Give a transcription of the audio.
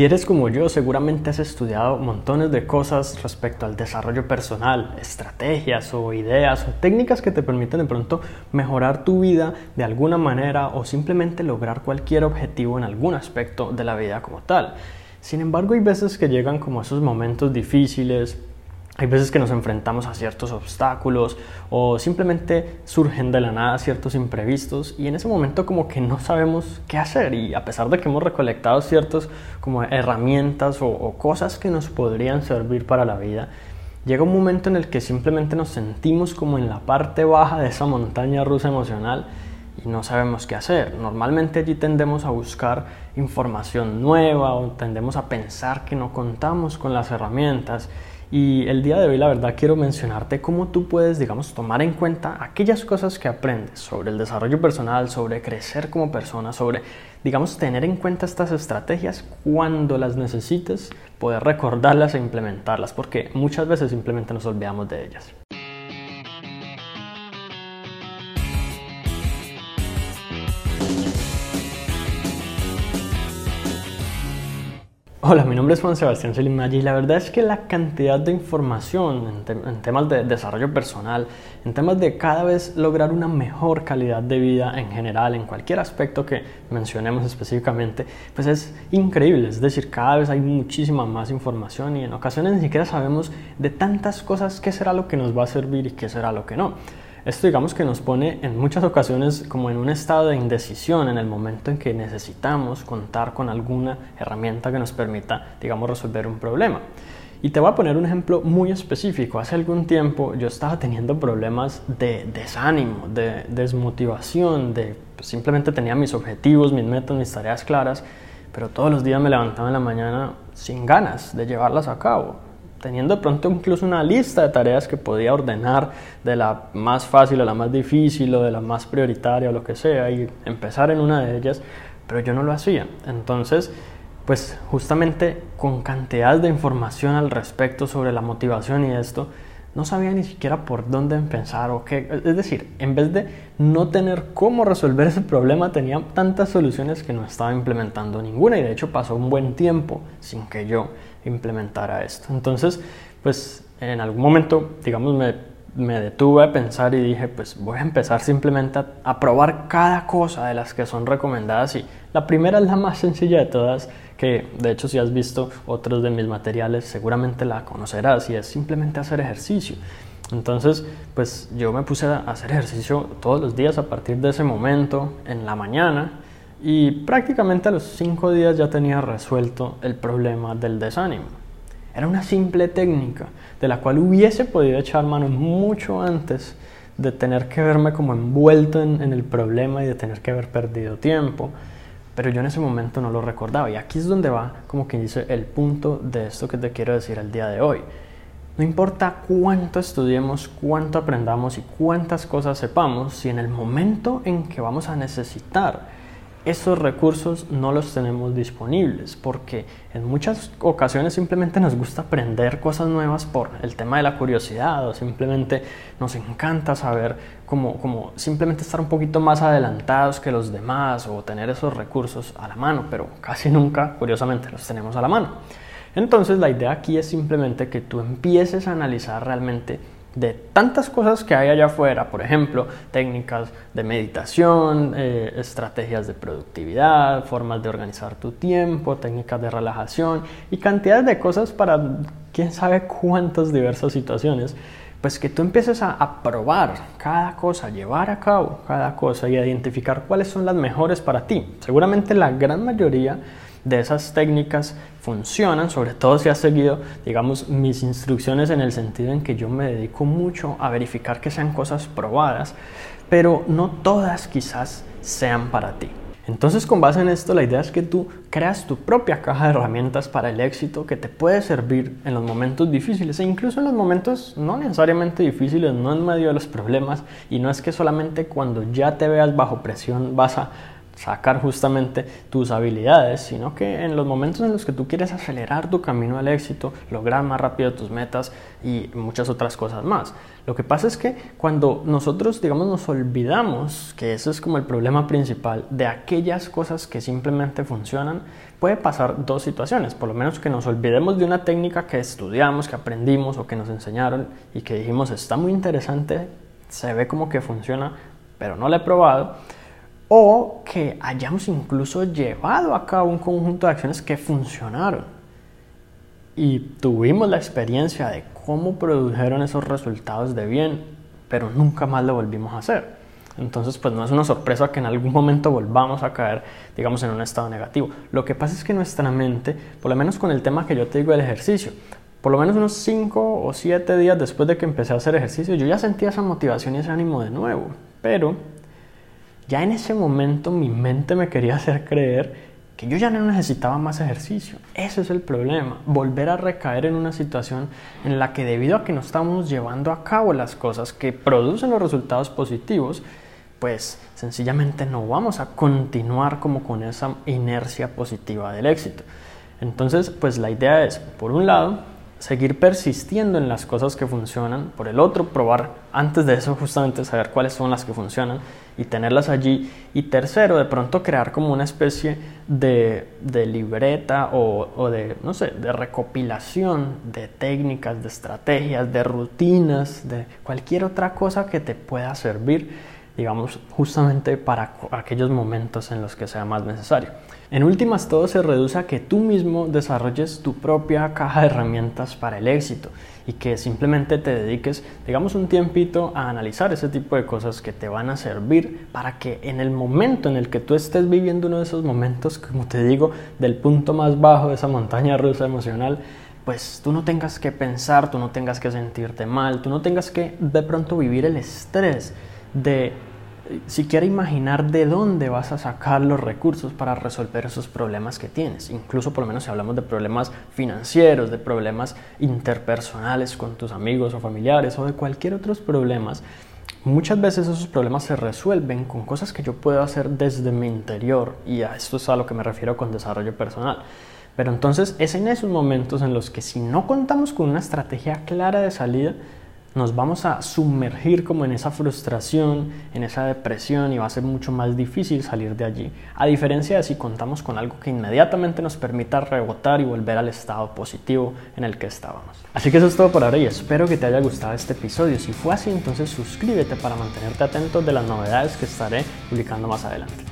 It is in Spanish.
Si eres como yo, seguramente has estudiado montones de cosas respecto al desarrollo personal, estrategias o ideas o técnicas que te permiten de pronto mejorar tu vida de alguna manera o simplemente lograr cualquier objetivo en algún aspecto de la vida como tal. Sin embargo, hay veces que llegan como esos momentos difíciles, hay veces que nos enfrentamos a ciertos obstáculos o simplemente surgen de la nada ciertos imprevistos y en ese momento como que no sabemos qué hacer y a pesar de que hemos recolectado ciertas como herramientas o, o cosas que nos podrían servir para la vida, llega un momento en el que simplemente nos sentimos como en la parte baja de esa montaña rusa emocional y no sabemos qué hacer. Normalmente allí tendemos a buscar información nueva o tendemos a pensar que no contamos con las herramientas y el día de hoy, la verdad, quiero mencionarte cómo tú puedes, digamos, tomar en cuenta aquellas cosas que aprendes sobre el desarrollo personal, sobre crecer como persona, sobre, digamos, tener en cuenta estas estrategias cuando las necesites, poder recordarlas e implementarlas, porque muchas veces simplemente nos olvidamos de ellas. Hola, mi nombre es Juan Sebastián Solimaya y la verdad es que la cantidad de información en, temas de desarrollo personal, en temas de cada vez lograr una mejor calidad de vida en general, en cualquier aspecto que mencionemos específicamente, pues es increíble. Es decir, cada vez hay muchísima más información y en ocasiones ni siquiera sabemos de tantas cosas qué será lo que nos va a servir y qué será lo que no. Esto digamos que nos pone en muchas ocasiones como en un estado de indecisión en el momento en que necesitamos contar con alguna herramienta que nos permita, digamos, resolver un problema. Y te voy a poner un ejemplo muy específico. Hace algún tiempo yo estaba teniendo problemas de desánimo, de desmotivación, de simplemente tenía mis objetivos, mis metas, mis tareas claras, pero todos los días me levantaba en la mañana sin ganas de llevarlas a cabo teniendo de pronto incluso una lista de tareas que podía ordenar de la más fácil a la más difícil o de la más prioritaria o lo que sea y empezar en una de ellas, pero yo no lo hacía. Entonces, pues justamente con cantidad de información al respecto sobre la motivación y esto, no sabía ni siquiera por dónde empezar o qué. Es decir, en vez de no tener cómo resolver ese problema, tenía tantas soluciones que no estaba implementando ninguna y de hecho pasó un buen tiempo sin que yo implementara esto. Entonces, pues en algún momento, digamos, me, me detuve a pensar y dije, pues voy a empezar simplemente a, a probar cada cosa de las que son recomendadas y la primera es la más sencilla de todas que de hecho si has visto otros de mis materiales seguramente la conocerás y es simplemente hacer ejercicio. Entonces, pues yo me puse a hacer ejercicio todos los días a partir de ese momento, en la mañana, y prácticamente a los cinco días ya tenía resuelto el problema del desánimo. Era una simple técnica de la cual hubiese podido echar mano mucho antes de tener que verme como envuelto en, el problema y de tener que haber perdido tiempo pero yo en ese momento no lo recordaba. Y aquí es donde va, como quien dice, el punto de esto que te quiero decir el día de hoy. No importa cuánto estudiemos, cuánto aprendamos y cuántas cosas sepamos, si en el momento en que vamos a necesitar esos recursos no los tenemos disponibles porque en muchas ocasiones simplemente nos gusta aprender cosas nuevas por el tema de la curiosidad o simplemente nos encanta saber cómo, simplemente estar un poquito más adelantados que los demás o tener esos recursos a la mano, pero casi nunca, curiosamente, los tenemos a la mano. Entonces la idea aquí es simplemente que tú empieces a analizar realmente de tantas cosas que hay allá afuera, por ejemplo, técnicas de meditación, eh, estrategias de productividad, formas de organizar tu tiempo, técnicas de relajación y cantidades de cosas para quién sabe cuántas diversas situaciones, pues que tú empieces a, a probar cada cosa, llevar a cabo cada cosa y a identificar cuáles son las mejores para ti. Seguramente la gran mayoría de esas técnicas funcionan, sobre todo si has seguido, digamos, mis instrucciones en el sentido en que yo me dedico mucho a verificar que sean cosas probadas, pero no todas quizás sean para ti. Entonces, con base en esto, la idea es que tú creas tu propia caja de herramientas para el éxito que te puede servir en los momentos difíciles e incluso en los momentos no necesariamente difíciles, no en medio de los problemas y no es que solamente cuando ya te veas bajo presión vas a sacar justamente tus habilidades, sino que en los momentos en los que tú quieres acelerar tu camino al éxito, lograr más rápido tus metas y muchas otras cosas más. Lo que pasa es que cuando nosotros, digamos, nos olvidamos, que ese es como el problema principal, de aquellas cosas que simplemente funcionan, puede pasar dos situaciones. Por lo menos que nos olvidemos de una técnica que estudiamos, que aprendimos o que nos enseñaron y que dijimos está muy interesante, se ve como que funciona, pero no la he probado o que hayamos incluso llevado a cabo un conjunto de acciones que funcionaron y tuvimos la experiencia de cómo produjeron esos resultados de bien, pero nunca más lo volvimos a hacer. Entonces, pues no es una sorpresa que en algún momento volvamos a caer, digamos, en un estado negativo. Lo que pasa es que nuestra mente, por lo menos con el tema que yo te digo del ejercicio, por lo menos unos 5 o 7 días después de que empecé a hacer ejercicio, yo ya sentía esa motivación y ese ánimo de nuevo. Pero ya en ese momento mi mente me quería hacer creer que yo ya no necesitaba más ejercicio. Ese es el problema, volver a recaer en una situación en la que debido a que no estamos llevando a cabo las cosas que producen los resultados positivos, pues sencillamente no vamos a continuar como con esa inercia positiva del éxito. Entonces, pues la idea es, por un lado, seguir persistiendo en las cosas que funcionan, por el otro, probar antes de eso justamente saber cuáles son las que funcionan y tenerlas allí, y tercero, de pronto crear como una especie de, libreta o, o, de, no sé, de recopilación de técnicas, de estrategias, de rutinas, de cualquier otra cosa que te pueda servir, digamos, justamente para aquellos momentos en los que sea más necesario. En últimas, todo se reduce a que tú mismo desarrolles tu propia caja de herramientas para el éxito y que simplemente te dediques, digamos, un tiempito a analizar ese tipo de cosas que te van a servir para que en el momento en el que tú estés viviendo uno de esos momentos, como te digo, del punto más bajo de esa montaña rusa emocional, pues tú no tengas que pensar, tú no tengas que sentirte mal, tú no tengas que de pronto vivir el estrés de siquiera imaginar de dónde vas a sacar los recursos para resolver esos problemas que tienes. Incluso por lo menos si hablamos de problemas financieros, de problemas interpersonales con tus amigos o familiares o de cualquier otros problemas, muchas veces esos problemas se resuelven con cosas que yo puedo hacer desde mi interior y a esto es a lo que me refiero con desarrollo personal. Pero entonces es en esos momentos en los que si no contamos con una estrategia clara de salida, nos vamos a sumergir como en esa frustración, en esa depresión y va a ser mucho más difícil salir de allí. A diferencia de si contamos con algo que inmediatamente nos permita rebotar y volver al estado positivo en el que estábamos. Así que eso es todo por ahora y espero que te haya gustado este episodio. Si fue así, entonces suscríbete para mantenerte atento de las novedades que estaré publicando más adelante.